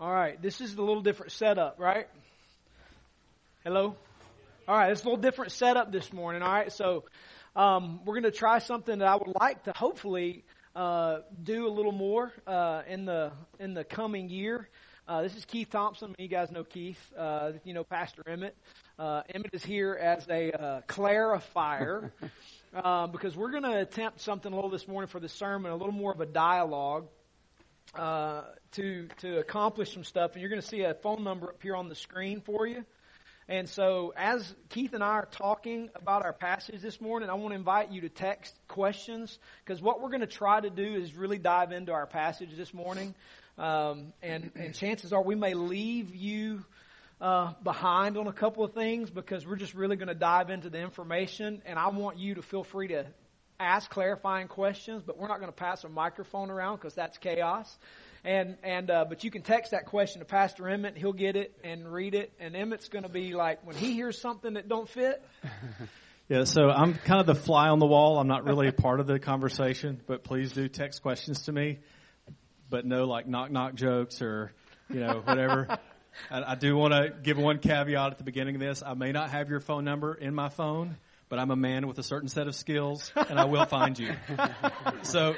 All right, this is a little different setup, right? Hello? All right, it's a little different setup this morning, all right? So um, we're going to try something that I would like to hopefully uh, do a little more uh, in the in the coming year. Uh, this is Keith Thompson. You guys know Keith. Uh, you know Pastor Emmett. Uh, Emmett is here as a uh, clarifier because we're going to attempt something a little this morning for the sermon, a little more of a dialogue uh, to to accomplish some stuff. And you're going to see a phone number here on the screen for you. And so, as Keith and I are talking about our passage this morning, I want to invite you to text questions because what we're going to try to do is really dive into our passage this morning. Um, and, and chances are we may leave you uh, behind on a couple of things because we're just really going to dive into the information. And I want you to feel free to ask clarifying questions, but we're not going to pass a microphone around because that's chaos. And and uh, but you can text that question to Pastor Emmett. He'll get it and read it. And Emmett's going to be like when he hears something that don't fit. Yeah, so I'm kind of the fly on the wall. I'm not really a part of the conversation, but please do text questions to me. But no like knock knock jokes or you know whatever. I, I do want to give one caveat at the beginning of this. I may not have your phone number in my phone, but I'm a man with a certain set of skills, and I will find you. so,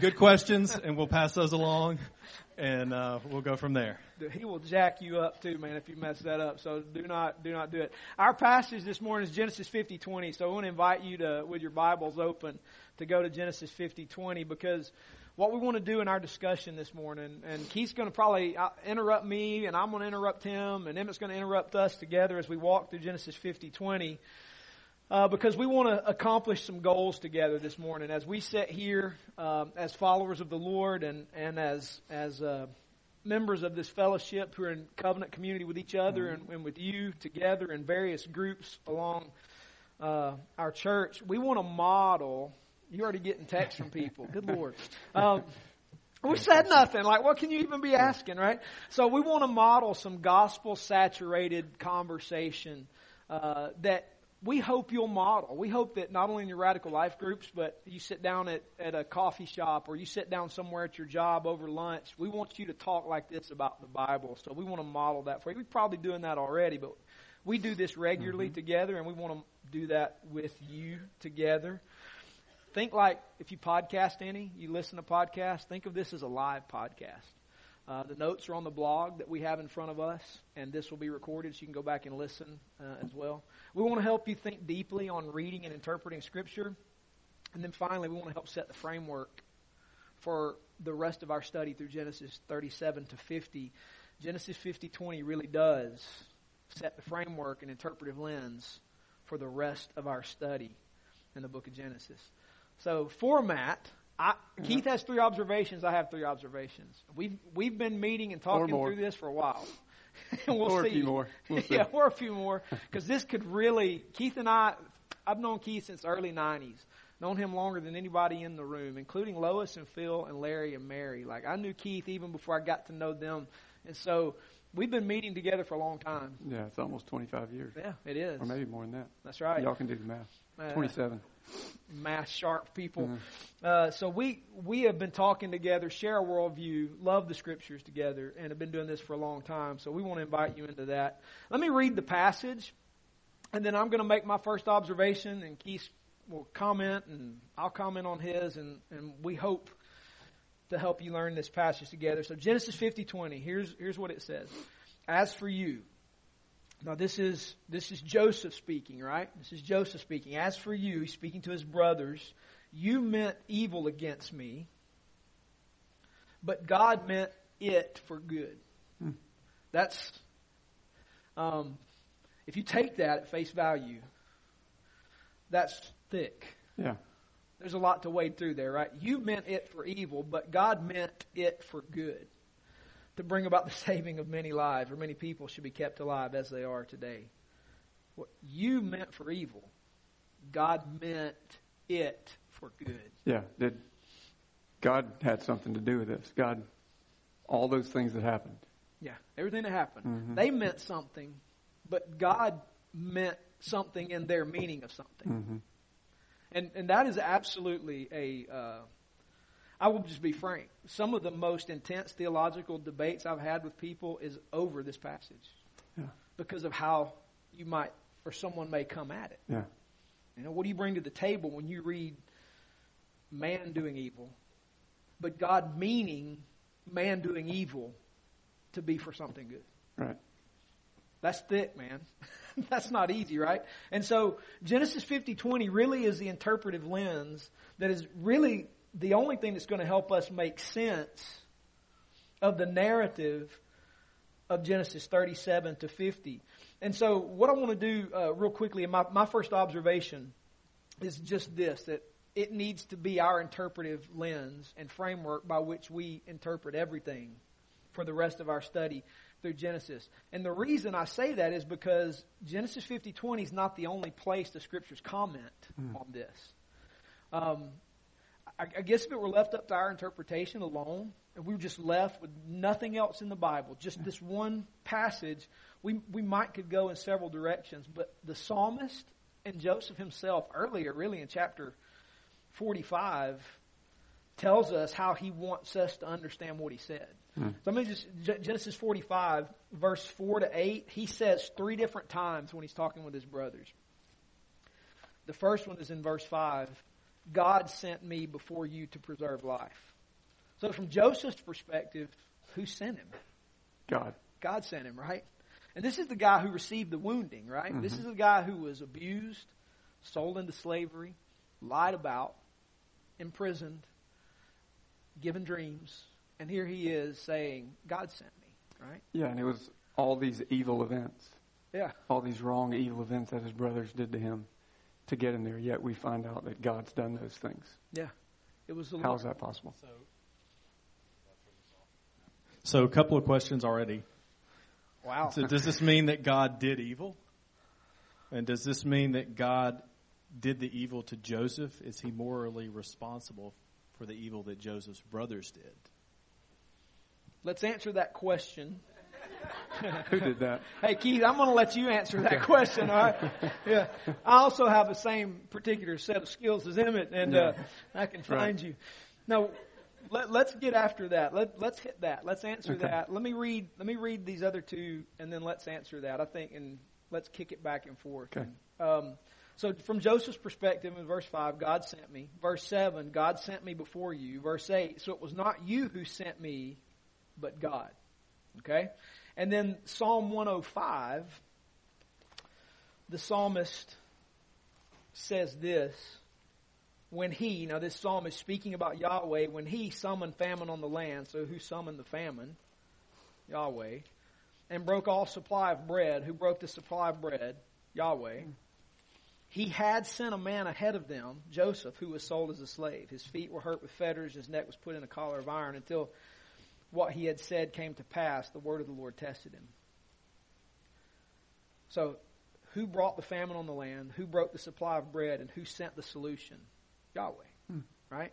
good questions, and we'll pass those along, and uh, we'll go from there. He will jack you up too, man, if you mess that up. So do not do not do it. Our passage this morning is Genesis 50:20. So I want to invite you to, with your Bibles open, to go to Genesis 50:20 because what we want to do in our discussion this morning, and Keith's going to probably uh, interrupt me, and I'm going to interrupt him, and Emmett's going to interrupt us together as we walk through Genesis 50:20 uh, because we want to accomplish some goals together this morning as we sit here um, as followers of the Lord and and as as uh, members of this fellowship who are in covenant community with each other mm-hmm. and, and, with you together in various groups along uh, our church. We want to model. You're already getting texts from people. Good Lord. Um, we said nothing. Like, what can you even be asking, right? So we want to model some gospel saturated conversation uh, that we hope you'll model. We hope that not only in your radical life groups, but you sit down at, at a coffee shop or you sit down somewhere at your job over lunch. We want you to talk like this about the Bible. So we want to model that for you. We're probably doing that already, but we do this regularly mm-hmm. together and we want to do that with you together. Think like if you podcast any, you listen to podcasts, think of this as a live podcast. Uh, the notes are on the blog that we have in front of us, and this will be recorded so you can go back and listen uh, as well. We want to help you think deeply on reading and interpreting Scripture. And then finally, we want to help set the framework for the rest of our study through Genesis 37 to 50. Genesis 50 20 really does set the framework and interpretive lens for the rest of our study in the book of Genesis. So, format I, Keith has three observations. I have three observations. We've we've been meeting and talking through this for a while. we'll or see. a few more. We'll yeah, or a few more. Because this could really. Keith and I. I've known Keith since the early '90s. Known him longer than anybody in the room, including Lois and Phil and Larry and Mary. Like I knew Keith even before I got to know them, and so we've been meeting together for a long time. Yeah, it's almost 25 years. Yeah, it is. Or maybe more than that. That's right. Y'all can do the math. Uh, 27 math sharp people. Mm-hmm. Uh, so we we have been talking together, share a worldview, love the scriptures together, and have been doing this for a long time. So we want to invite you into that. Let me read the passage, and then I'm going to make my first observation, and Keith will comment, and I'll comment on his, and, and we hope to help you learn this passage together. So Genesis 50:20. Here's here's what it says. As for you, now this is this is Joseph speaking, right? This is Joseph speaking. As for you, he's speaking to his brothers, you meant evil against me, but God meant it for good. Hmm. That's um, if you take that at face value, that's thick. Yeah. There's a lot to wade through there, right? You meant it for evil, but God meant it for good to bring about the saving of many lives, or many people should be kept alive as they are today. What you meant for evil, God meant it for good. Yeah, did God had something to do with this? God, all those things that happened. Yeah, everything that happened, mm-hmm. they meant something, but God meant something in their meaning of something. Mm-hmm. And and that is absolutely a uh, I will just be frank. Some of the most intense theological debates I've had with people is over this passage Yeah. because of how you might or someone may come at it. Yeah. You know, what do you bring to the table when you read man doing evil, but God meaning man doing evil to be for something good? Right. That's thick, man. That's not easy, right? And so Genesis 50:20 really is the interpretive lens that is really the only thing that's going to help us make sense of the narrative of Genesis 37 to 50. And so what I want to do uh, real quickly, and my, my first observation is just this, that it needs to be our interpretive lens and framework by which we interpret everything for the rest of our study through Genesis. And the reason I say that is because Genesis 50:20 is not the only place the scriptures comment on this. Um, I, I guess if it were left up to our interpretation alone, and we were just left with nothing else in the Bible, just this one passage, we we might could go in several directions. But the psalmist and Joseph himself earlier, really in chapter 45, tells us how he wants us to understand what he said. Hmm. So let me just Genesis 45, verse 4 to 8. He says three different times when he's talking with his brothers. The first one is in verse 5 God sent me before you to preserve life. So, from Joseph's perspective, who sent him? God. God sent him, right? And this is the guy who received the wounding, right? This mm-hmm. is the guy who was abused, sold into slavery, lied about, imprisoned, given dreams. And here he is saying, God sent me, right? Yeah, and it was all these evil events, Yeah. all these wrong, evil events that his brothers did to him to get in there. Yet we find out that God's done those things. Yeah. It was the How Lord. is that possible? So a couple of questions already. Wow. So does this mean that God did evil? And does this mean that God did the evil to Joseph? Is he morally responsible for the evil that Joseph's brothers did? Let's answer that question. Who did that? Hey, Keith, I'm going to let you answer that question, all right? Yeah. I also have the same particular set of skills as Emmett, and uh, I can find Right. you. Now, let, let's get after that. Let, let's hit that. Let's answer Okay. that. Let me read. Let me read these other two, and then let's answer that. I think, and let's kick it back and forth. Okay. Um, so, from Joseph's perspective, in verse five, God sent me. Verse seven, God sent me before you. Verse eight, so it was not you who sent me, but God. Okay? And then Psalm 105, the psalmist says this when he, now this psalm is speaking about Yahweh, when he summoned famine on the land, so who summoned the famine? Yahweh. And broke all supply of bread. Who broke the supply of bread? Yahweh. He had sent a man ahead of them, Joseph, who was sold as a slave. His feet were hurt with fetters, his neck was put in a collar of iron until what he had said came to pass. The word of the Lord tested him. So, who brought the famine on the land? Who broke the supply of bread? And who sent the solution? Yahweh. Hmm. Right?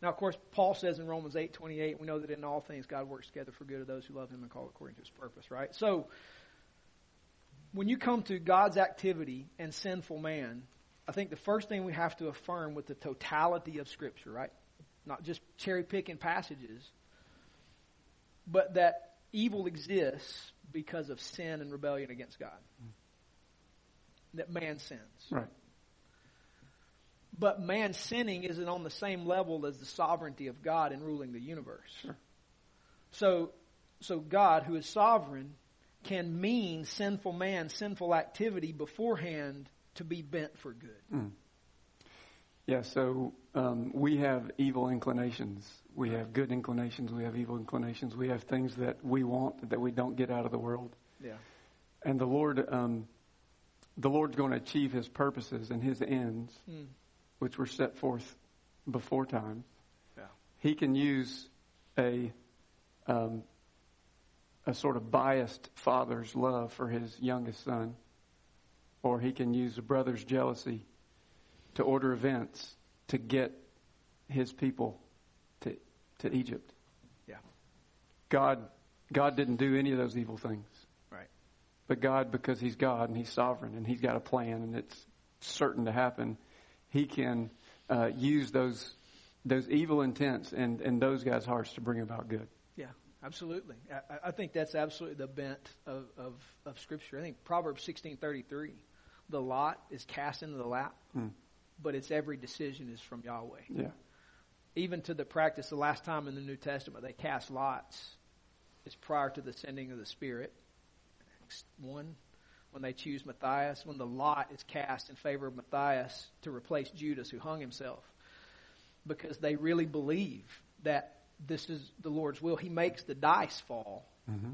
Now, of course, Paul says in Romans 8 28, we know that in all things God works together for good of those who love him and call according to his purpose, right? So, when you come to God's activity and sinful man, I think the first thing we have to affirm with the totality of Scripture, right? Not just cherry picking passages, but that evil exists because of sin and rebellion against God. That man sins. Right. But man sinning isn't on the same level as the sovereignty of God in ruling the universe. Sure. So, so God, who is sovereign, can mean sinful man, sinful activity beforehand to be bent for good. Mm. Yeah, so um, we have evil inclinations. We have good inclinations. We have evil inclinations. We have things that we want that we don't get out of the world. Yeah. And the Lord, um, the Lord's going to achieve His purposes and His ends, Mm. which were set forth before time. Yeah. He can use a um, a sort of biased father's love for his youngest son, or he can use a brother's jealousy to order events to get his people to to Egypt. Yeah. God God didn't do any of those evil things. Right. But God, because He's God and He's sovereign and He's got a plan and it's certain to happen, He can uh, use those those evil intents and, in those guys' hearts to bring about good. Yeah, absolutely. I, I think that's absolutely the bent of, of, of Scripture. I think Proverbs sixteen thirty three, the lot is cast into the lap, Hmm. But its every decision is from Yahweh. Yeah. Even to the practice, the last time in the New Testament they cast lots is prior to the sending of the Spirit. One, when they choose Matthias, when the lot is cast in favor of Matthias to replace Judas, who hung himself, because they really believe that this is the Lord's will. He makes the dice fall, Mm-hmm.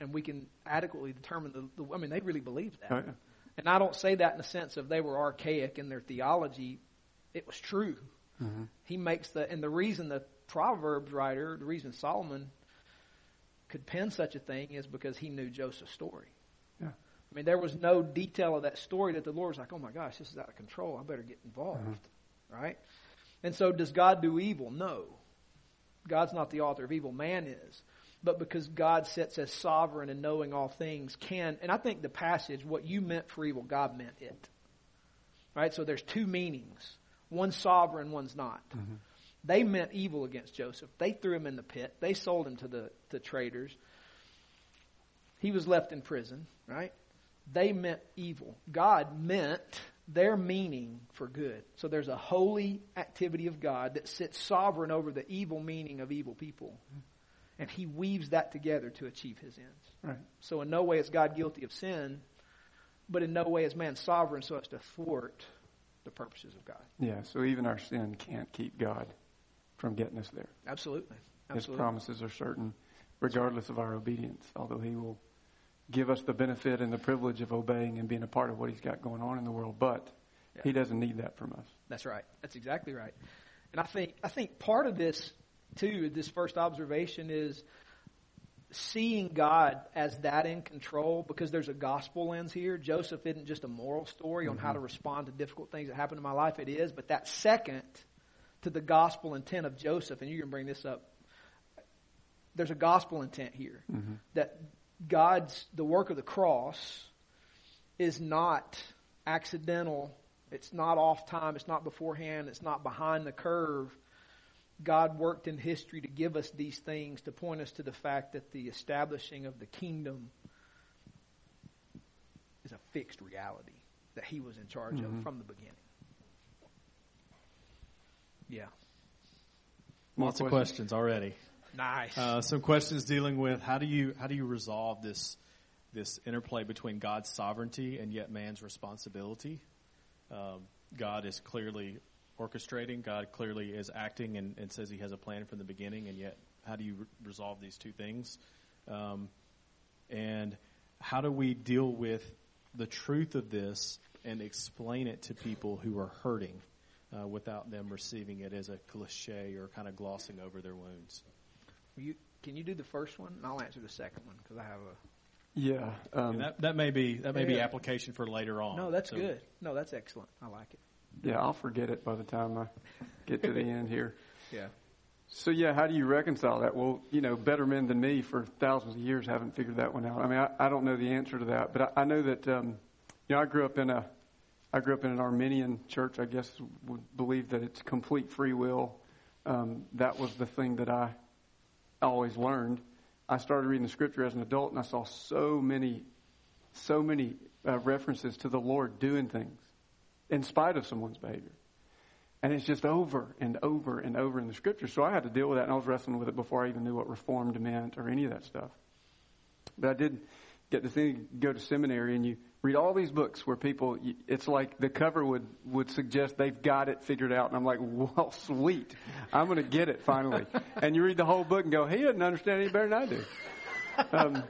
and we can adequately determine the. the I mean, they really believe that. Oh, yeah. And I don't say that in the sense of they were archaic in their theology. It was true. Mm-hmm. He makes the, and the reason the Proverbs writer, the reason Solomon could pen such a thing is because he knew Joseph's story. Yeah. I mean, there was no detail of that story that the Lord was like, oh my gosh, this is out of control. I better get involved. Right? And so does God do evil? No. God's not the author of evil. Man is. But because God sits as sovereign and knowing all things can, and I think the passage, what you meant for evil, God meant it. Right? So there's two meanings. One's sovereign, one's not. Mm-hmm. They meant evil against Joseph. They threw him in the pit. They sold him to the to traders. He was left in prison, right? They meant evil. God meant their meaning for good. So there's a holy activity of God that sits sovereign over the evil meaning of evil people. Mm-hmm. And he weaves that together to achieve his ends. Right. So in no way is God guilty of sin, but in no way is man sovereign so as to thwart the purposes of God. Yeah. So even our sin can't keep God from getting us there. Absolutely. His promises are certain, regardless of our obedience. Although He will give us the benefit and the privilege of obeying and being a part of what He's got going on in the world, but Yeah. He doesn't need that from us. That's right. That's exactly right. And I think I think part of this too, this first observation is seeing God as that in control because there's a gospel lens here. Joseph isn't just a moral story on how to mm-hmm. respond to difficult things that happen in my life. It is, but that second to the gospel intent of Joseph, and you can bring this up. There's a gospel intent here mm-hmm. that God's the work of the cross is not accidental. It's not off time. It's not beforehand. It's not behind the curve. God worked in history to give us these things to point us to the fact that the establishing of the kingdom is a fixed reality that He was in charge Mhm. of from the beginning. Yeah. More Lots of questions? questions already. Nice. Uh, some questions dealing with how do you how do you resolve this this interplay between God's sovereignty and yet man's responsibility? Um, God is clearly orchestrating. God clearly is acting and, and says He has a plan from the beginning. And yet, how do you re- resolve these two things? Um, and how do we deal with the truth of this and explain it to people who are hurting uh, without them receiving it as a cliche or kind of glossing over their wounds? You, can you do the first one? And I'll answer the second one because I have a. Yeah. Um, that that may be that may be application for later on. No, that's So- good. No, that's excellent. I like it. Yeah, I'll forget it by the time I get to the end here. Yeah. So yeah, how do you reconcile that? Well, you know, better men than me for thousands of years haven't figured that one out. I mean, I, I don't know the answer to that, but I, I know that um, you know I grew up in a I grew up in an Arminian church. I guess would believe that it's complete free will. Um, that was the thing that I always learned. I started reading the scripture as an adult, and I saw so many, so many uh, references to the Lord doing things in spite of someone's behavior. And it's just over and over and over in the scripture. So I had to deal with that, and I was wrestling with it before I even knew what reformed meant or any of that stuff. But I did get the thing, go to seminary, and you read all these books where people, it's like the cover would, would suggest they've got it figured out. And I'm like, well, sweet. I'm going to get it finally. and you read the whole book and go, he doesn't understand any better than I do. Um,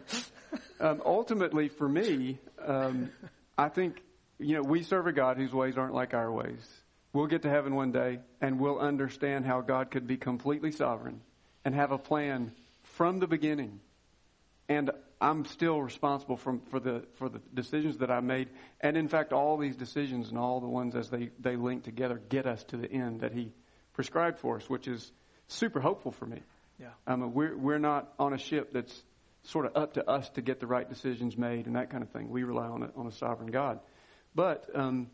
um, ultimately, for me, um, I think, you know, we serve a God whose ways aren't like our ways. We'll get to heaven one day and we'll understand how God could be completely sovereign and have a plan from the beginning. And I'm still responsible from, for the for the decisions that I made. And in fact, all these decisions and all the ones as they, they link together get us to the end that He prescribed for us, which is super hopeful for me. Yeah. Um, we're we're not on a ship that's sort of up to us to get the right decisions made and that kind of thing. We rely on a, on a sovereign God. But um,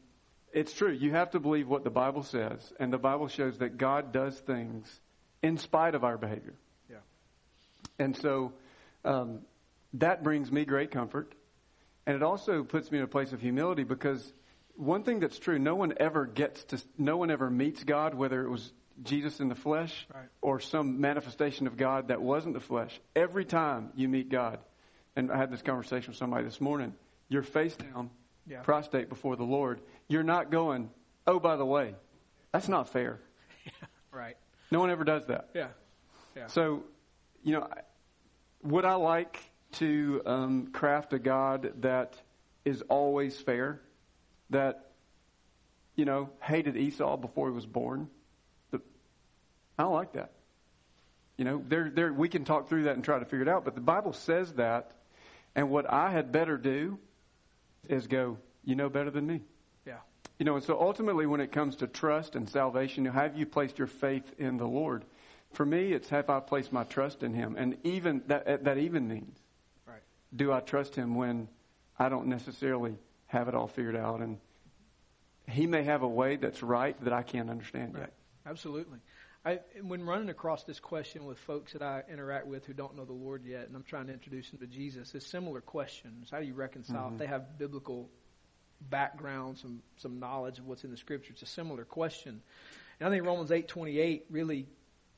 it's true. You have to believe what the Bible says, and the Bible shows that God does things in spite of our behavior. Yeah. And so um, that brings me great comfort, and it also puts me in a place of humility because one thing that's true: no one ever gets to, no one ever meets God, whether it was Jesus in the flesh Right. or some manifestation of God that wasn't the flesh. Every time you meet God, and I had this conversation with somebody this morning, you're face down, Yeah. prostrate before the Lord. You're not going, oh, by the way, that's not fair. Right. No one ever does that. Yeah. Yeah. So, you know, would I like to um, craft a God that is always fair, that, you know, hated Esau before he was born? The, I don't like that. You know, there, there, we can talk through that and try to figure it out, but the Bible says that, and what I had better do is go, you know better than me. Yeah. You know, and so ultimately, when it comes to trust and salvation, you know, have you placed your faith in the Lord? For me, it's have I placed my trust in Him, and even that eh, that even means, Right. do I trust Him when I don't necessarily have it all figured out, and He may have a way that's right that I can't understand Right. yet. Absolutely. I, when running across this question with folks that I interact with who don't know the Lord yet, and I'm trying to introduce them to Jesus, it's similar questions. How do you reconcile? If they have biblical background, some some knowledge of what's in the Scripture, it's a similar question. And I think Romans eight twenty eight really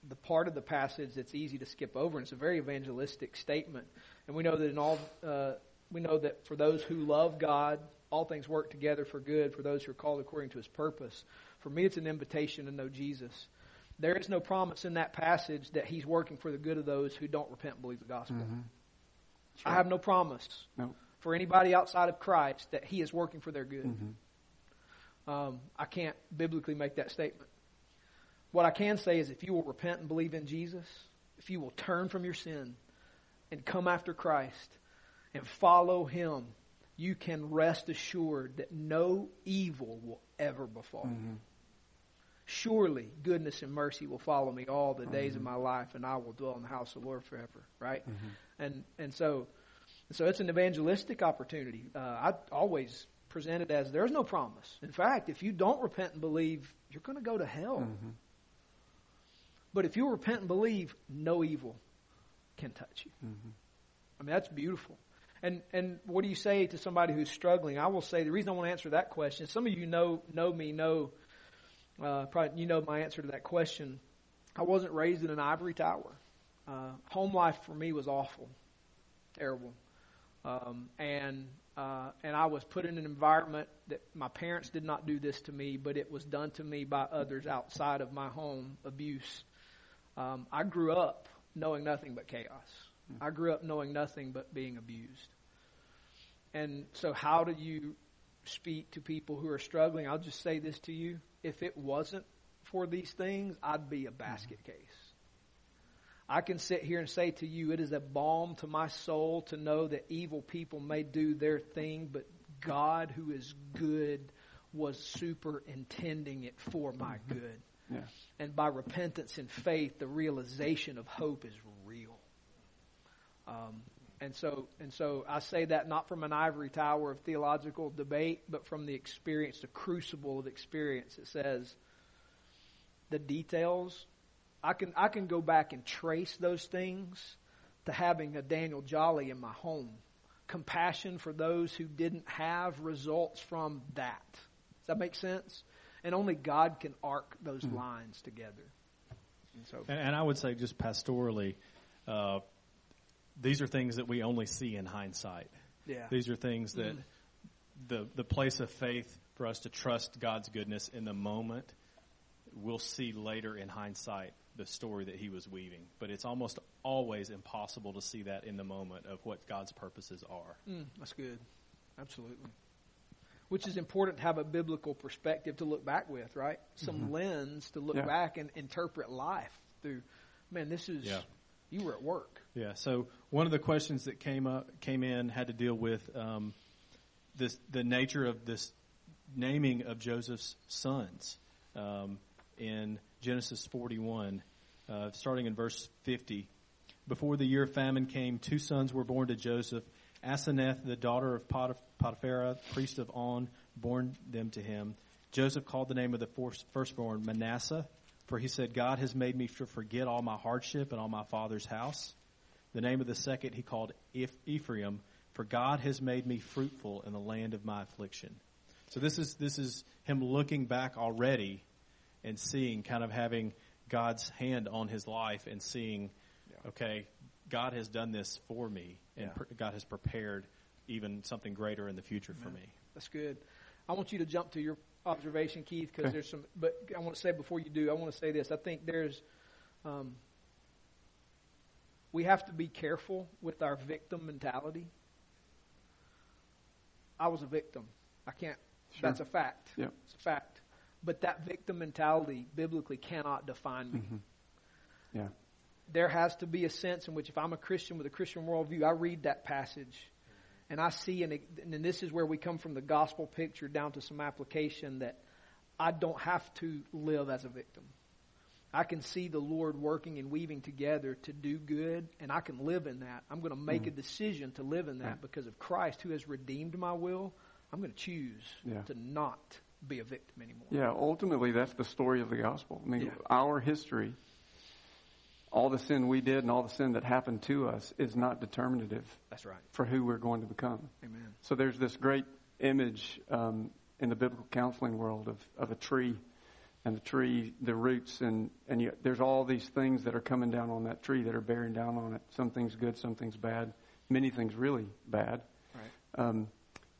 the part of the passage that's easy to skip over. And it's a very evangelistic statement, and we know that in all uh, we know that for those who love God, all things work together for good for those who are called according to His purpose. For me, it's an invitation to know Jesus. There is no promise in that passage that He's working for the good of those who don't repent and believe the gospel. I have no promise No. for anybody outside of Christ that He is working for their good. Mm-hmm. Um, I can't biblically make that statement. What I can say is if you will repent and believe in Jesus, if you will turn from your sin and come after Christ and follow Him, you can rest assured that no evil will ever befall you. Mm-hmm. Surely goodness and mercy will follow me all the days of my life, and I will dwell in the house of the Lord forever. Right? And and so, so it's an evangelistic opportunity. Uh, I always present it as there's no promise. In fact, if you don't repent and believe, you're going to go to hell. Mm-hmm. But if you repent and believe, no evil can touch you. Mm-hmm. I mean, that's beautiful. And and what do you say to somebody who's struggling? I will say the reason I want to answer that question. Some of you know know me know uh, probably you know my answer to that question. I wasn't raised in an ivory tower. Uh, home life for me was awful, terrible, um, and uh, and I was put in an environment that my parents did not do this to me, but it was done to me by others outside of my home. Abuse. Um, I grew up knowing nothing but chaos. I grew up knowing nothing but being abused. And so, how do you speak to people who are struggling? I'll just say this to you. If it wasn't for these things, I'd be a basket case. I can sit here and say to you, it is a balm to my soul to know that evil people may do their thing, but God, who is good, was superintending it for my good. Yeah. And by repentance and faith, the realization of hope is real. Um, and so, and so, I say that not from an ivory tower of theological debate, but from the experience, the crucible of experience. It says the details. I can I can go back and trace those things to having a Daniel Jolly in my home. Compassion for those who didn't have results from that. Does that make sense? And only God can arc those lines together. And so, And, and I would say, just pastorally, uh, these are things that we only see in hindsight. yeah, These are things that the the place of faith for us to trust God's goodness in the moment. We'll see later in hindsight the story that He was weaving, but it's almost always impossible to see that in the moment of what God's purposes are. Mm, that's good. Absolutely. Which is important to have a biblical perspective to look back with, right? Some lens to look Yeah. back and interpret life through. Man, this is Yeah. You were at work. Yeah. So one of the questions that came up came in had to deal with um, this the nature of this naming of Joseph's sons um, in Genesis 41, uh, starting in verse 50. Before the year of famine came, two sons were born to Joseph. Asenath, the daughter of Potiphera, priest of On, born them to him. Joseph called the name of the firstborn Manasseh, for he said, God has made me to forget all my hardship and all my father's house. The name of the second he called Ephraim, for God has made me fruitful in the land of my affliction. So this is this is him looking back already and seeing kind of having God's hand on his life and seeing, okay, God has done this for me and Yeah. pr- God has prepared even something greater in the future for me. That's good. I want you to jump to your observation, Keith, because Okay. there's some. But I want to say before you do, I want to say this. I think there's. Um, we have to be careful with our victim mentality. I was a victim. I can't. Sure. That's a fact. Yeah. It's a fact. But that victim mentality biblically cannot define me. Mhm. Yeah. there has to be a sense in which if I'm a Christian with a Christian worldview, I read that passage and I see, and, and this is where we come from the gospel picture down to some application that I don't have to live as a victim. I can see the Lord working and weaving together to do good, and I can live in that. I'm going to make a mm. decision to live in that because of Christ who has redeemed my will. I'm going to choose Yeah. to not be a victim anymore. Yeah, ultimately, that's the story of the gospel. I mean, Yeah. our history, all the sin we did and all the sin that happened to us is not determinative That's right. for who we're going to become. Amen. So there's this great image um, in the biblical counseling world of, of a tree and the tree, the roots, and, and you, there's all these things that are coming down on that tree that are bearing down on it. Some things good, some things bad, many things really bad. Right. Um,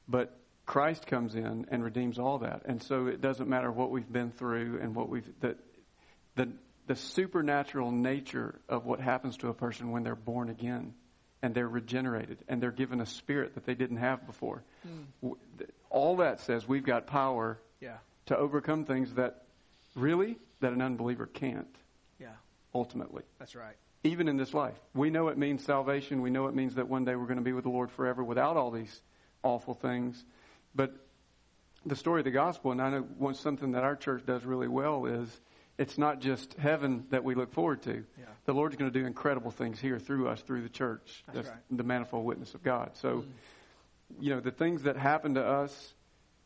but Christ comes in and redeems all that, and so it doesn't matter what we've been through and what we've the the the supernatural nature of what happens to a person when they're born again and they're regenerated and they're given a spirit that they didn't have before. Hmm. Th- All that says we've got power Yeah. to overcome things that really that an unbeliever can't Yeah. ultimately That's right. even in this life. We know it means salvation. We know it means that one day we're going to be with the Lord forever without all these awful things. But the story of the gospel, and I know one something that our church does really well is it's not just heaven that we look forward to. Yeah. The Lord's going to do incredible things here through us, through the church. That's right. the manifold witness of God. So, Mm. you know, the things that happen to us,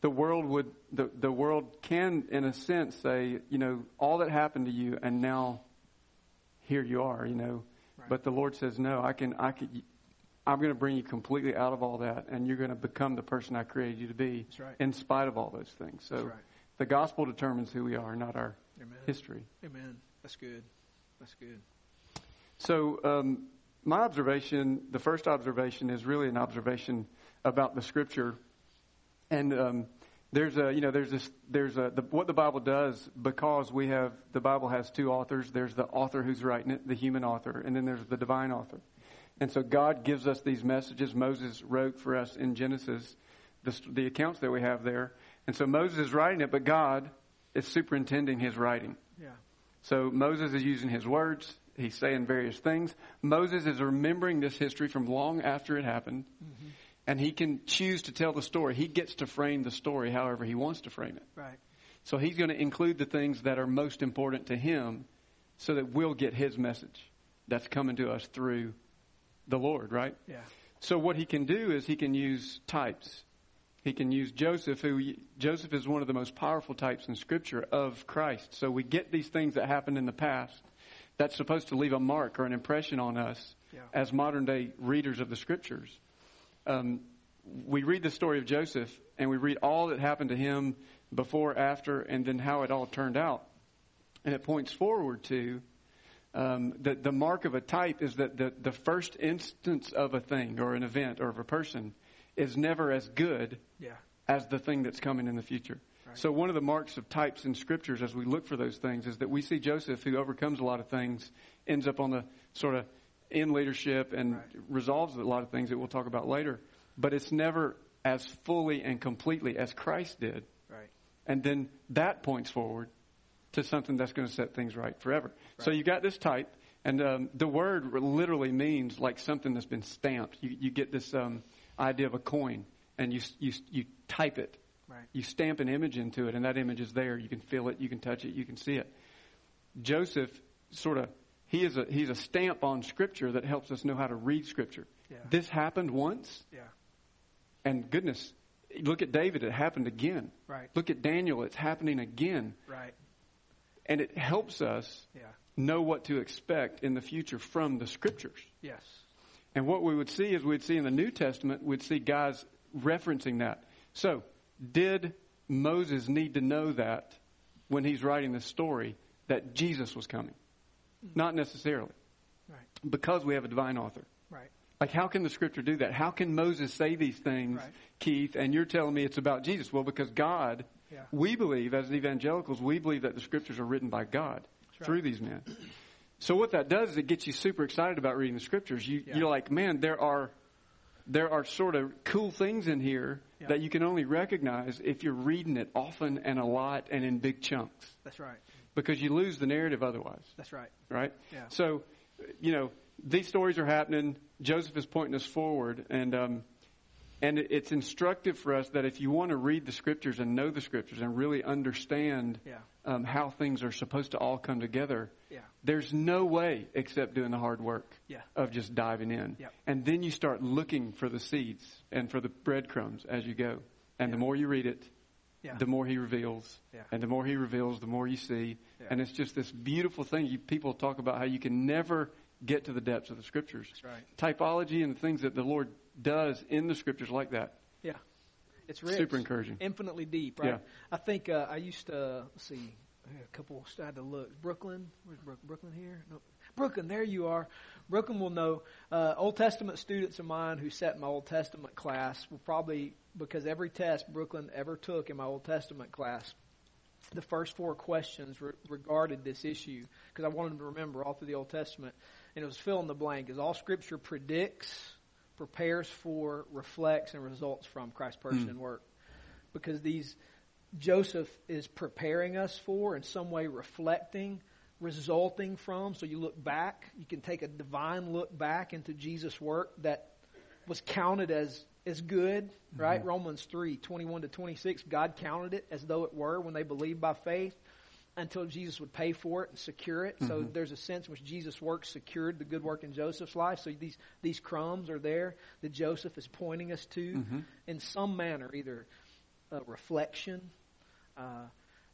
the world would, the, the world can, in a sense, say, you know, all that happened to you, and now here you are, you know. Right. But the Lord says, no, I can, I could, I'm going to bring you completely out of all that, and you're going to become the person I created you to be, right. in spite of all those things. So, the gospel determines who we are, not our Amen. history. Amen. That's good. That's good. So, um, my observation, the first observation, is really an observation about the Scripture, and um, there's a, you know, there's this, there's a, the, what the Bible does because we have the Bible has two authors. There's the author who's writing it, the human author, and then there's the divine author. And so God gives us these messages. Moses wrote for us in Genesis the, the accounts that we have there, and so Moses is writing it, but God is superintending his writing. Yeah. So Moses is using his words. He's saying various things. Moses is remembering this history from long after it happened. Mm-hmm. And he can choose to tell the story. He gets to frame the story however he wants to frame it. Right. So he's going to include the things that are most important to him so that we'll get his message that's coming to us through the Lord, right? Yeah. So what he can do is he can use types. He can use Joseph, who Joseph is one of the most powerful types in Scripture of Christ. So we get these things that happened in the past that's supposed to leave a mark or an impression on us Yeah. as modern day readers of the Scriptures. Um, we read the story of Joseph and we read all that happened to him before, after, and then how it all turned out. And it points forward to um, the, the mark of a type is that the, the first instance of a thing or an event or of a person is never as good Yeah. as the thing that's coming in the future. Right. So one of the marks of types in scriptures as we look for those things is that we see Joseph who overcomes a lot of things, ends up on the sort of in leadership and Right. resolves a lot of things that we'll talk about later. But it's never as fully and completely as Christ did. Right. And then that points forward to something that's going to set things right forever. So you got this type, and um, the word literally means like something that's been stamped. You, you get this um, idea of a coin, and you, you, you type it. Right. You stamp an image into it, and that image is there. You can feel it, you can touch it, you can see it. Joseph sort of he is a he's a stamp on Scripture that helps us know how to read Scripture. Yeah. This happened once, Yeah. and goodness, look at David, it happened again. Right. Look at Daniel, it's happening again. Right. And it helps us Yeah. know what to expect in the future from the scriptures. Yes. And what we would see is we'd see in the New Testament, we'd see guys referencing that. So, did Moses need to know that when he's writing the story that Jesus was coming? Hmm. Not necessarily. Right. Because we have a divine author. Right. Like, how can the scripture do that? How can Moses say these things, Right. Keith, and you're telling me it's about Jesus? Well, because God, Yeah. we believe, as evangelicals, we believe that the scriptures are written by God right. through these men. So what that does is it gets you super excited about reading the scriptures. You, Yeah. You're like, man, there are, there are sort of cool things in here Yeah. that you can only recognize if you're reading it often and a lot and in big chunks. That's right. Because you lose the narrative otherwise That's right. right? Yeah. So, you know, these stories are happening. Joseph is pointing us forward, and um, and it's instructive for us that if you want to read the scriptures and know the scriptures and really understand Yeah. um, how things are supposed to all come together, Yeah. there's no way except doing the hard work Yeah. of just diving in. And then you start looking for the seeds and for the breadcrumbs as you go. And the more you read it, the more he reveals. And the more he reveals, the more you see. And it's just this beautiful thing. You, people talk about how you can never get to the depths of the scriptures. That's right. Typology and the things that the Lord does in the scriptures like that. Yeah. It's rich. Super encouraging. Infinitely deep, right? Yeah. I think uh, I used to let's see a couple. I had to look. Brooklyn, where's Brook, Brooklyn here? No, Brooklyn. There you are. Brooklyn will know. Uh, Old Testament students of mine who sat in my Old Testament class will probably because every test Brooklyn ever took in my Old Testament class, the first four questions re- regarded this issue because I wanted them to remember all through the Old Testament, and it was fill in the blank. Is all Scripture predicts, prepares for, reflects, and results from Christ's person Hmm. and work because these Joseph is preparing us for, in some way reflecting, resulting from. So you look back, you can take a divine look back into Jesus' work that was counted as as good, right? Romans three twenty one to twenty six. God counted it as though it were when they believed by faith until Jesus would pay for it and secure it. So mm-hmm. there's a sense in which Jesus' work secured the good work in Joseph's life. So these these crumbs are there that Joseph is pointing us to mm-hmm. in some manner, either a reflection, uh,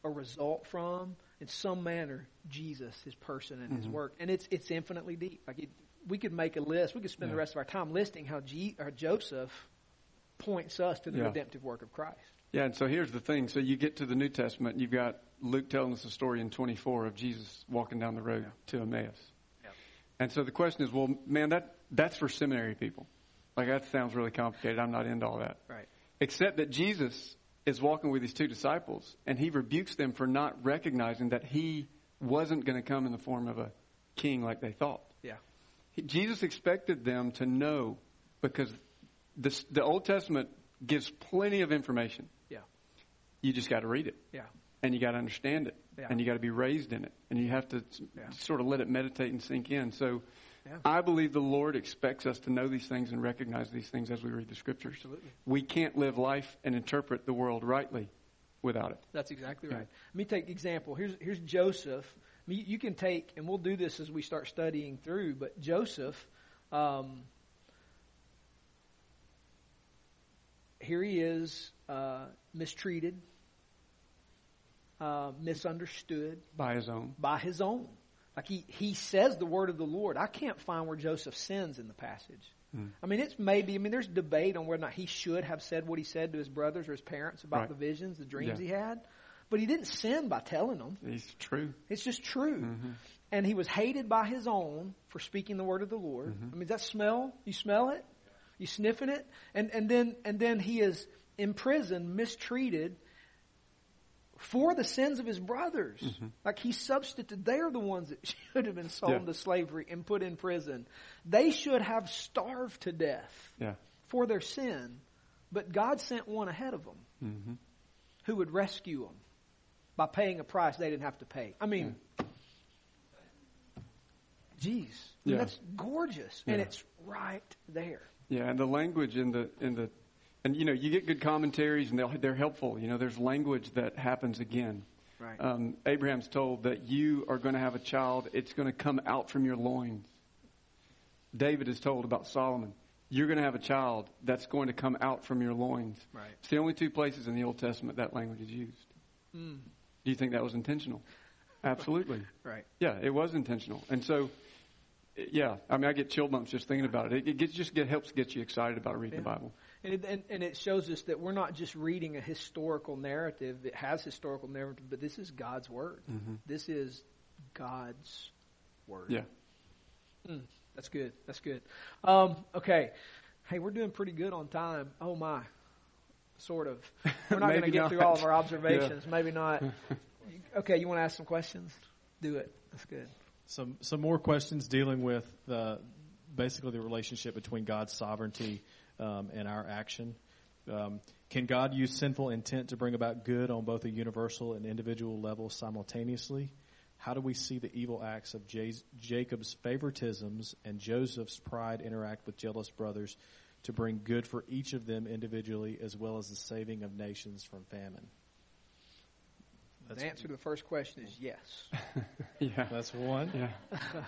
a result from, in some manner, Jesus, His person and His mm-hmm. work, and it's it's infinitely deep. Like it, we could make a list. We could spend the rest of our time listing how G, Joseph points us to the Yeah. redemptive work of Christ. Yeah, and so here's the thing. So you get to the New Testament, and you've got Luke telling us a story in 24 of Jesus walking down the road Yeah. to Emmaus. Yeah. And so the question is, well, man, that that's for seminary people. Like that sounds really complicated. I'm not into all that. Right. Except that Jesus is walking with these two disciples, and he rebukes them for not recognizing that he wasn't going to come in the form of a king like they thought. Yeah. He- Jesus expected them to know because this, the Old Testament gives plenty of information. You just got to read it Yeah. and you got to understand it Yeah. and you got to be raised in it and you have to Yeah. sort of let it meditate and sink in. So Yeah. I believe the Lord expects us to know these things and recognize these things as we read the scriptures. Absolutely. We can't live life and interpret the world rightly without it. That's exactly right. Let me take example. Here's here's Joseph. I mean, you can take, and we'll do this as we start studying through. But Joseph, um, here he is, uh, mistreated, uh, misunderstood By his own. by his own. Like he he says the word of the Lord. I can't find where Joseph sins in the passage. Hmm. I mean, it's maybe. I mean, there's debate on whether or not he should have said what he said to his brothers or his parents about Right. the visions, the dreams Yeah. he had. But he didn't sin by telling them. He's true. It's just true. Mm-hmm. And he was hated by his own for speaking the word of the Lord. Mm-hmm. I mean, does that smell? You smell it? You sniffing it? And and then and then he is imprisoned, mistreated for the sins of his brothers. Like he substituted, they're the ones that should have been sold Yeah. into slavery and put in prison. They should have starved to death Yeah. for their sin, but God sent one ahead of them hmm who would rescue them by paying a price they didn't have to pay. I mean, geez, I mean, Yeah. that's gorgeous, and it's right there. Yeah, and the language in the in the and you know you get good commentaries and they're they're helpful. You know, there's language that happens again. Right. Um, Abraham's told that you are going to have a child. It's going to come out from your loins. David is told about Solomon. you're going to have a child that's going to come out from your loins. Right. It's the only two places in the Old Testament that language is used. Mm. Do you think that was intentional? Absolutely. Right. Yeah, it was intentional. And so, yeah, I mean, I get chill bumps just thinking about it. It, it gets, just get, helps get you excited about reading the Bible. And it, and, and it shows us that we're not just reading a historical narrative that has historical narrative, but this is God's word. Mhm. This is God's word. Yeah. Mm, that's good. That's good. Um, okay. Hey, we're doing pretty good on time. Oh my. Sort of. We're not going to Maybe get through all of our observations. Maybe not. Okay, you want to ask some questions? Do it. That's good. Some some more questions dealing with the basically the relationship between God's sovereignty um, and our action. Um, can God use sinful intent to bring about good on both a universal and individual level simultaneously? How do we see the evil acts of J- Jacob's favoritisms and Joseph's pride interact with jealous brothers to bring good for each of them individually as well as the saving of nations from famine? That's, the answer to the first question is yes. Yeah. that's one. Yeah.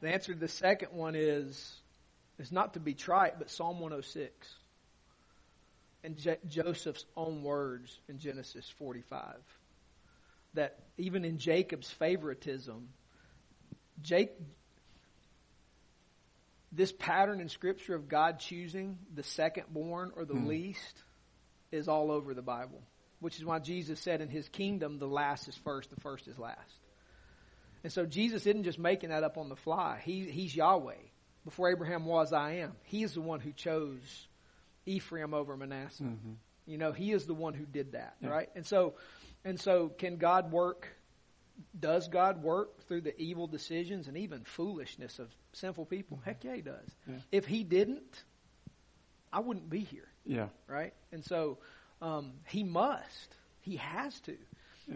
The answer to the second one is is not to be trite, but Psalm 106 and J- Joseph's own words in Genesis 45. That even in Jacob's favoritism, Jake, this pattern in Scripture of God choosing the second born or the Hmm. least is all over the Bible, which is why Jesus said in his kingdom, the last is first, the first is last. And so Jesus isn't just making that up on the fly. He, he's Yahweh. Before Abraham was, I am. He is the one who chose Ephraim over Manasseh. Mhm. You know, he is the one who did that, Yeah. right? And so, and so, can God work? Does God work through the evil decisions and even foolishness of sinful people? Heck yeah, he does. Yeah. If he didn't, I wouldn't be here Yeah. right? And so um, he must, he has to.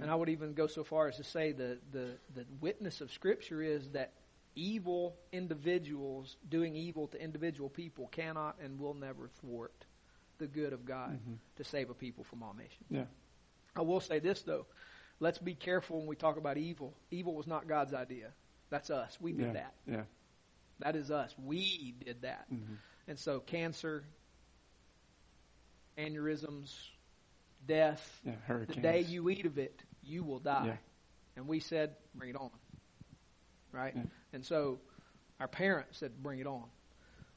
And I would even go so far as to say the, the, the witness of Scripture is that evil individuals doing evil to individual people cannot and will never thwart the good of God Mhm. to save a people from all nations. Yeah. I will say this though. Let's be careful when we talk about evil. Evil was not God's idea. That's us. We did Yeah. that. Yeah. That is us. We did that. Mhm. And so cancer, aneurysms, death, Yeah. the day you eat of it, you will die. Yeah. And we said, bring it on. Right? Yeah. And so our parents said, bring it on.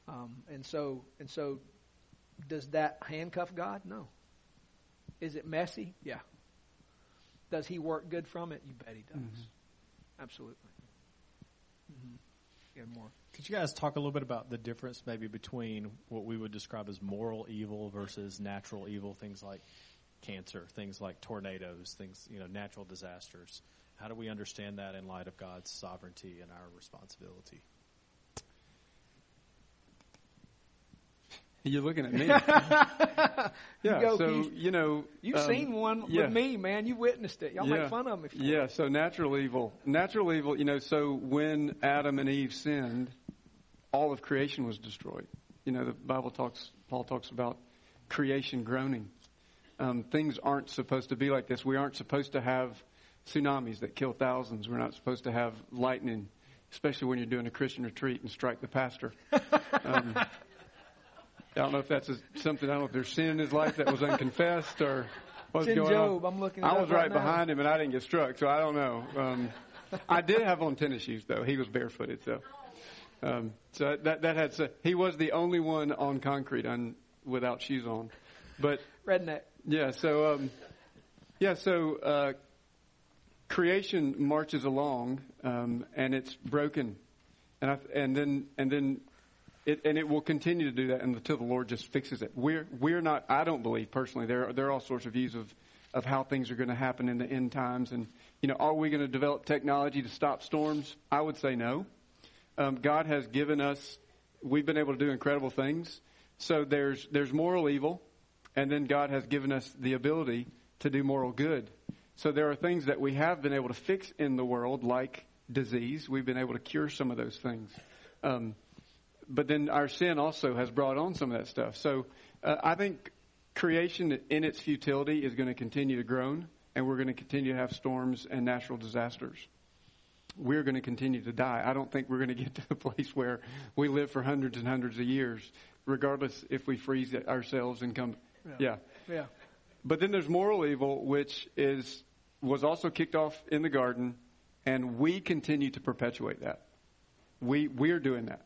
Um, and so and so does that handcuff God? No. Is it messy? Yeah. Does he work good from it? You bet he does. Mhm. Absolutely. Mm-hmm. Yeah, more. Could you guys talk a little bit about the difference maybe between what we would describe as moral evil versus natural evil, things like cancer, things like tornadoes, things, you know, natural disasters? How do we understand that in light of God's sovereignty and our responsibility? You're looking at me. yeah. go, so Keith. you know, You've um, seen one yeah. with me, man. You witnessed it. Y'all Yeah. make fun of me for it. Yeah, so natural evil. Natural evil, you know, so when Adam and Eve sinned, all of creation was destroyed. You know, the Bible talks, Paul talks about creation groaning. Um, things aren't supposed to be like this. We aren't supposed to have tsunamis that kill thousands. We're not supposed to have lightning, especially when you're doing a Christian retreat and strike the pastor. Um, I don't know if that's a, something, I don't know if there's sin in his life that was unconfessed or what's going on. Job. I'm looking I was right right behind him and I didn't get struck, so I don't know. Um, I did have on tennis shoes though. He was barefooted, so um, so that that had so, he was the only one on concrete on without shoes on. But Redneck. yeah, so um, yeah, so uh, creation marches along um, and it's broken, and I, and then and then it and it will continue to do that until the Lord just fixes it. We're we're not. I don't believe personally. There are, there are all sorts of views of of how things are going to happen in the end times, and you know, are we going to develop technology to stop storms? I would say no. Um, God has given us. We've been able to do incredible things. So there's there's moral evil, and then God has given us the ability to do moral good. So there are things that we have been able to fix in the world, like disease. We've been able to cure some of those things. Um, but then our sin also has brought on some of that stuff. So uh, I think creation in its futility is going to continue to groan, and we're going to continue to have storms and natural disasters. we're going to continue to die. I don't think we're going to get to the place where we live for hundreds and hundreds of years, regardless if we freeze ourselves and come. Yeah. Yeah. But then there's moral evil, which is was also kicked off in the garden, and we continue to perpetuate that. We we're doing that.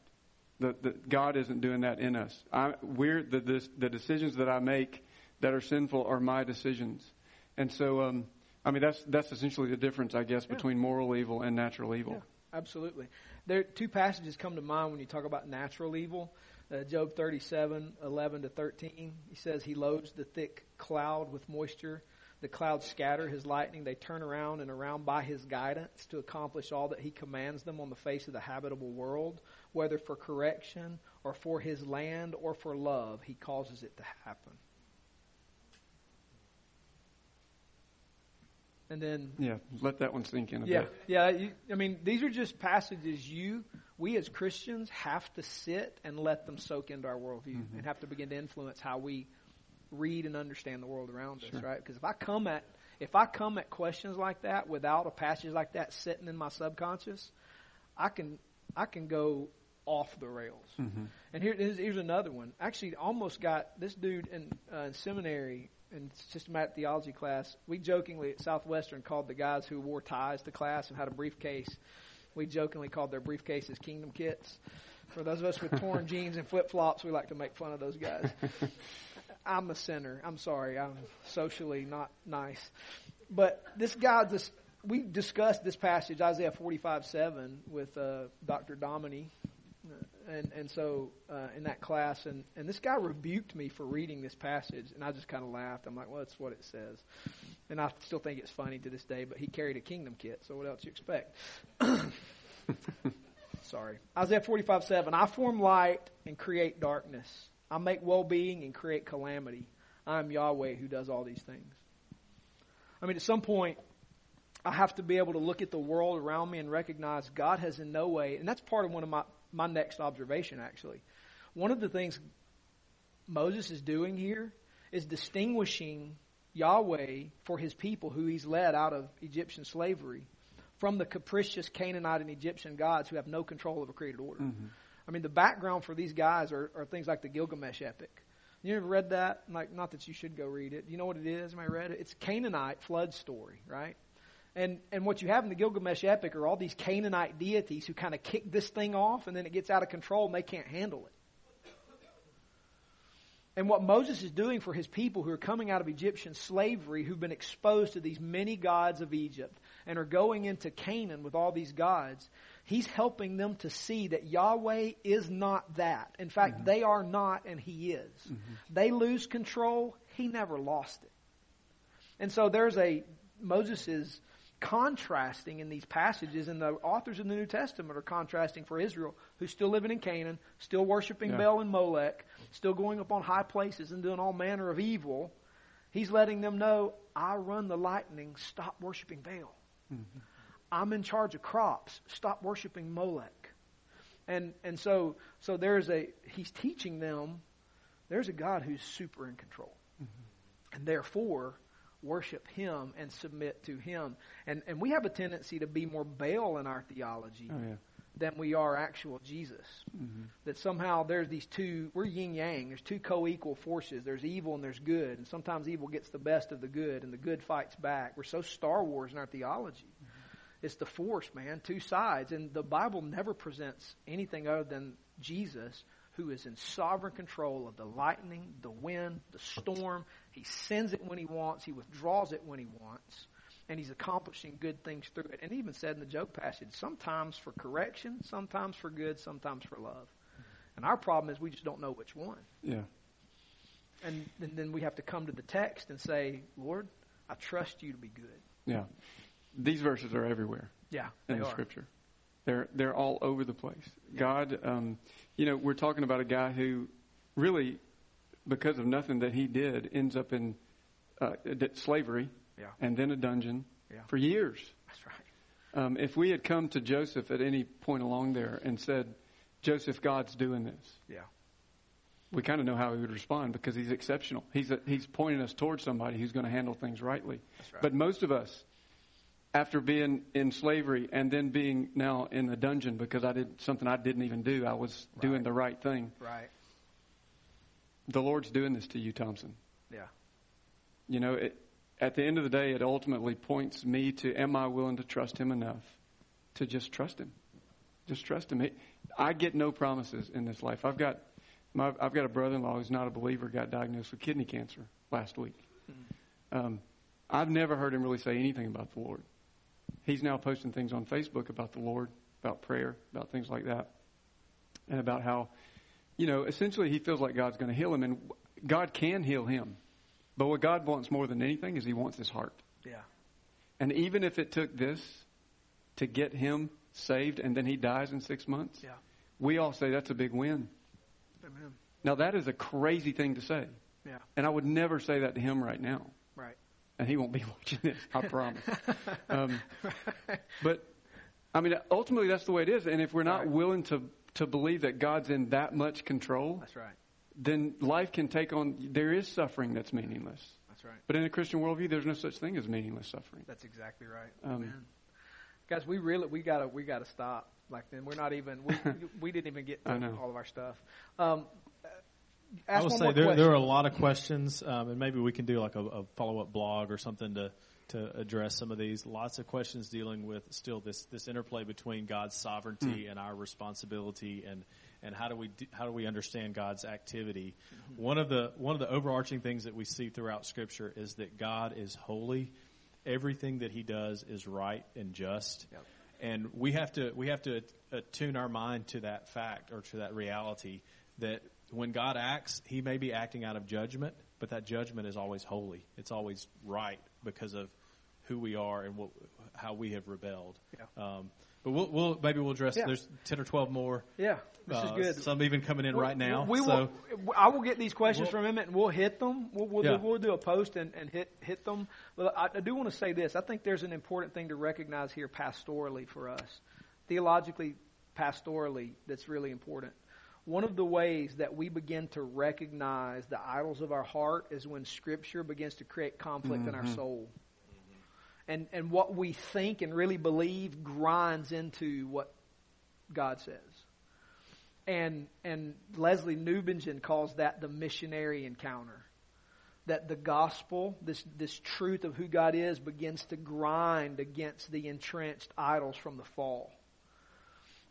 The, the, God isn't doing that in us. I, we're the, the the decisions that I make that are sinful are my decisions, and so um, I mean that's that's essentially the difference, I guess, Yeah. between moral evil and natural evil. Yeah, absolutely. There two passages come to mind when you talk about natural evil. Uh, Job 37, 11 to 13. He says he loads the thick cloud with moisture. The clouds scatter his lightning. They turn around and around by his guidance to accomplish all that he commands them on the face of the habitable world, whether for correction or for his land or for love, he causes it to happen. And then Yeah, let that one sink in a yeah, bit. yeah. You, I mean, these are just passages you, we as Christians, have to sit and let them soak into our worldview, Mm-hmm. and have to begin to influence how we read and understand the world around us. Right? Because if I come at if I come at questions like that without a passage like that sitting in my subconscious, I can I can go off the rails. Mm-hmm. And here, here's, here's another one. Actually, almost got this dude in, uh, in seminary in systematic theology class. We jokingly at Southwestern called the guys who wore ties to class and had a briefcase. We jokingly called their briefcases kingdom kits. For those of us with torn jeans and flip flops, we like to make fun of those guys. I'm a sinner. I'm sorry. I'm socially not nice. But this guy just we discussed this passage, Isaiah 45 7, with uh, Dr. Dominy. And, and so uh, in that class, and, and this guy rebuked me for reading this passage, and I just kind of laughed. I'm like, well, that's what it says. And I still think it's funny to this day, but he carried a kingdom kit, so what else you expect? Sorry. Isaiah 45 7. I form light and create darkness. I make well being and create calamity. I am Yahweh who does all these things. I mean, at some point, I have to be able to look at the world around me and recognize God has in no way, and that's part of one of my, my next observation, actually. One of the things Moses is doing here is distinguishing Yahweh for his people who he's led out of Egyptian slavery from the capricious Canaanite and Egyptian gods who have no control over created order. Mm-hmm. I mean, the background for these guys are, are things like the Gilgamesh epic. You ever read that? Like, not that you should go read it. You know what it is? Am I read it? It's Canaanite flood story, right? And and what you have in the Gilgamesh epic are all these Canaanite deities who kind of kick this thing off, and then it gets out of control, and they can't handle it. And what Moses is doing for his people who are coming out of Egyptian slavery, who've been exposed to these many gods of Egypt, and are going into Canaan with all these gods, he's helping them to see that Yahweh is not that. In fact, mm-hmm. they are not, and he is. Mm-hmm. They lose control, he never lost it. And so there's a, Moses is contrasting in these passages, and the authors in the New Testament are contrasting for Israel, who's still living in Canaan, still worshiping Yeah. Baal and Molech, still going up on high places and doing all manner of evil. He's letting them know, I run the lightning, stop worshiping Baal. Mm-hmm. I'm in charge of crops, stop worshiping Molech. And and so so there's a he's teaching them there's a God who's super in control. Mm-hmm. And therefore worship him and submit to him. And and we have a tendency to be more Baal in our theology Oh yeah. than we are actual Jesus. Mm-hmm. That somehow there's these two, we're yin yang, there's two co equal forces. There's evil and there's good. And sometimes evil gets the best of the good and the good fights back. We're so Star Wars in our theology. It's the force, man, two sides. And the Bible never presents anything other than Jesus who is in sovereign control of the lightning, the wind, the storm. He sends it when he wants, he withdraws it when he wants and he's accomplishing good things through it. And he even said in the Job passage, sometimes for correction, sometimes for good, sometimes for love. And our problem is we just don't know which one. Yeah. And, and then we have to come to the text and say, Lord, I trust you to be good. Yeah. These verses are everywhere Yeah, in the are. scripture. They're they're all over the place. God, um, you know, we're talking about a guy who really, because of nothing that he did, ends up in uh, slavery Yeah. and then a dungeon Yeah. for years. That's right. Um, if we had come to Joseph at any point along there and said, "Joseph, God's doing this," Yeah. we kind of know how he would respond because he's exceptional. He's a, he's pointing us towards somebody who's going to handle things rightly. That's right. But most of us, after being in slavery and then being now in a dungeon because I did something I didn't even do. I was doing the right thing. Right. The Lord's doing this to you, Thompson. Yeah. You know, it, at the end of the day, it ultimately points me to am I willing to trust Him enough to just trust Him? Just trust Him. It, I get no promises in this life. I've got my, I've got a brother-in-law who's not a believer, got diagnosed with kidney cancer last week. Um, I've never heard him really say anything about the Lord. He's now posting things on Facebook about the Lord, about prayer, about things like that, and about how, you know, essentially he feels like God's going to heal him, and God can heal him. But what God wants more than anything is He wants his heart. Yeah. And even if it took this to get him saved and then he dies in six months, Yeah. we all say that's a big win. Amen. Now, that is a crazy thing to say. Yeah. And I would never say that to him right now. And he won't be watching this, I promise. um, but, I mean, ultimately, that's the way it is. And if we're not Right. willing to, to believe that God's in that much control, That's right. then life can take on, there is suffering that's meaningless. That's right. But in a Christian worldview, there's no such thing as meaningless suffering. That's exactly right. Um, Amen. Guys, we really we gotta we gotta stop. Like then we're not even we we didn't even get all of our stuff. Um, I one say there, there are a lot of questions, um, and maybe we can do like a, a follow up blog or something to to address some of these. Lots of questions dealing with still this this interplay between God's sovereignty and our responsibility, and and how do we do, how do we understand God's activity? One of the one of the overarching things that we see throughout Scripture is that God is holy. Everything that He does is right and just. Yep. And we have to we have to attune our mind to that fact or to that reality that when God acts, He may be acting out of judgment, but that judgment is always holy. It's always right because of who we are and what, how we have rebelled. Yeah. Um, but we'll, we'll maybe we'll address. Yeah. There's ten or twelve more. yeah, this uh, is good. Some even coming in right now. We so will. I will get these questions We'll- from him, and we'll hit them. We'll, we'll, Yeah. do, we'll do a post and, and hit hit them. But I, I do want to say this. I think there's an important thing to recognize here pastorally for us, theologically, pastorally. That's really important. One of the ways that we begin to recognize the idols of our heart is when Scripture begins to create conflict in our mm-hmm. soul. And, and what we think and really believe grinds into what God says. And, and Lesslie Newbigin calls that the missionary encounter. That the gospel, this, this truth of who God is, begins to grind against the entrenched idols from the fall.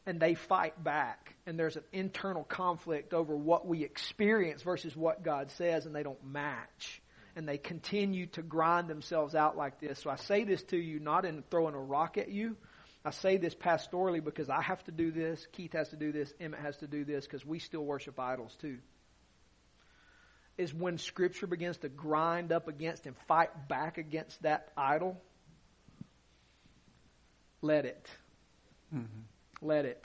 And they fight back. And there's an internal conflict over what we experience versus what God says, and they don't match. And they continue to grind themselves out like this. So I say this to you not in throwing a rock at you, I say this pastorally because I have to do this, Keith has to do this, Emmett has to do this because we still worship idols too. Is when Scripture begins to grind up against and fight back against that idol, let it. Mm-hmm. Let it.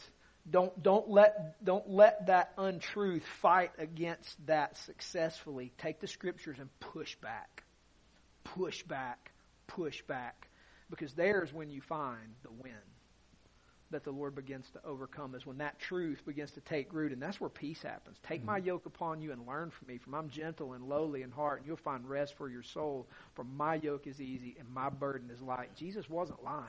Don't don't let don't let that untruth fight against that successfully. Take the scriptures and push back. Push back. Push back. Because there's when you find the win that the Lord begins to overcome is when that truth begins to take root, and that's where peace happens. Take my mm-hmm. yoke upon you and learn from me, for I'm gentle and lowly in heart, and you'll find rest for your soul. For my yoke is easy and my burden is light. Jesus wasn't lying.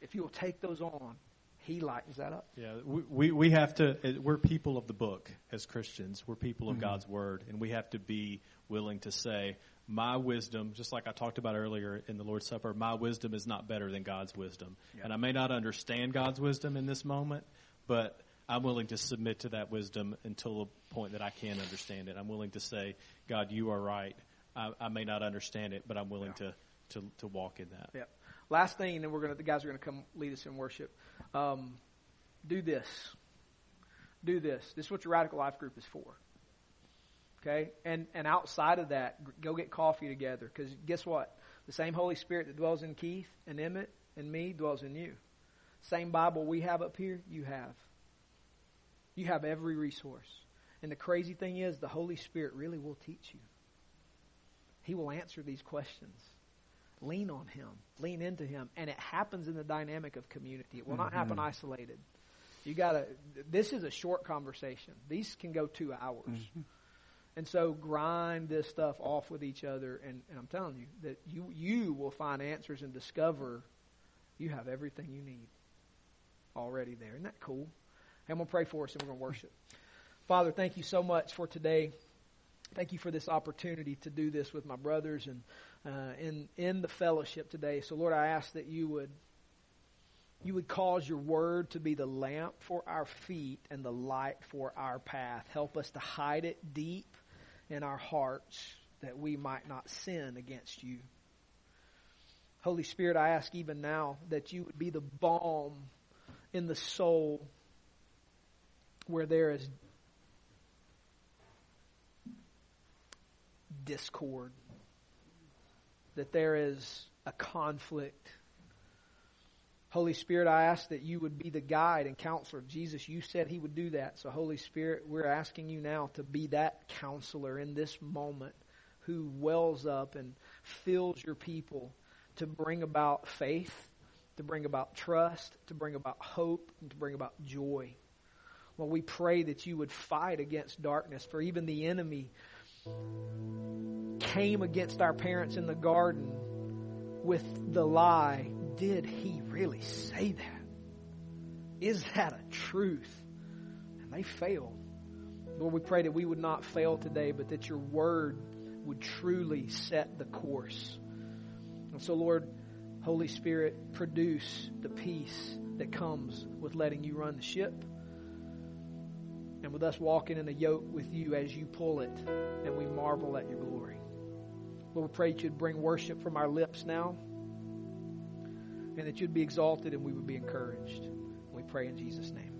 If you will take those on, He lightens that up. Yeah, we, we, we have to, eh, we're people of the book as Christians. We're people of mm-hmm. God's Word, and we have to be willing to say, my wisdom, just like I talked about earlier in the Lord's Supper, my wisdom is not better than God's wisdom. And I may not understand God's wisdom in this moment, but I'm willing to submit to that wisdom until the point that I can understand it. I'm willing to say, God, you are right. I, I may not understand it, but I'm willing to, to, to walk in that. Yep. Last thing, and then we're gonna the guys are gonna come lead us in worship. Um, do this. Do this. This is what your radical life group is for. Okay, and and outside of that, go get coffee together. Because guess what? The same Holy Spirit that dwells in Keith and Emmett and me dwells in you. Same Bible we have up here, you have. You have every resource. And the crazy thing is, the Holy Spirit really will teach you. He will answer these questions. Lean on Him. Lean into Him. And it happens in the dynamic of community. It will not happen mm-hmm. isolated. You gotta, this is a short conversation. These can go two hours. Mm-hmm. And so grind this stuff off with each other, and, and I'm telling you that you you will find answers and discover you have everything you need already there. Isn't that cool? And I'm gonna pray for us, and we're gonna worship. Father, thank you so much for today. Thank you for this opportunity to do this with my brothers and uh, in in the fellowship today. So, Lord, I ask that you would you would cause your word to be the lamp for our feet and the light for our path. Help us to hide it deep in our hearts that we might not sin against you. Holy Spirit, I ask even now that you would be the balm in the soul where there is discord, that there is a conflict. Holy Spirit, I ask that you would be the guide and counselor. Jesus, you said he would do that. So, Holy Spirit, we're asking you now to be that counselor in this moment who wells up and fills your people to bring about faith, to bring about trust, to bring about hope, and to bring about joy. Well, we pray that you would fight against darkness, for even the enemy came against our parents in the garden with the lie Did he really say that? Is that a truth? And they failed. Lord, we pray that we would not fail today, but that your word would truly set the course. And so, Lord, Holy Spirit, produce the peace that comes with letting you run the ship and with us walking in a yoke with you as you pull it, and we marvel at your glory. Lord, we pray that you'd bring worship from our lips now, and that you'd be exalted and we would be encouraged. We pray in Jesus' name.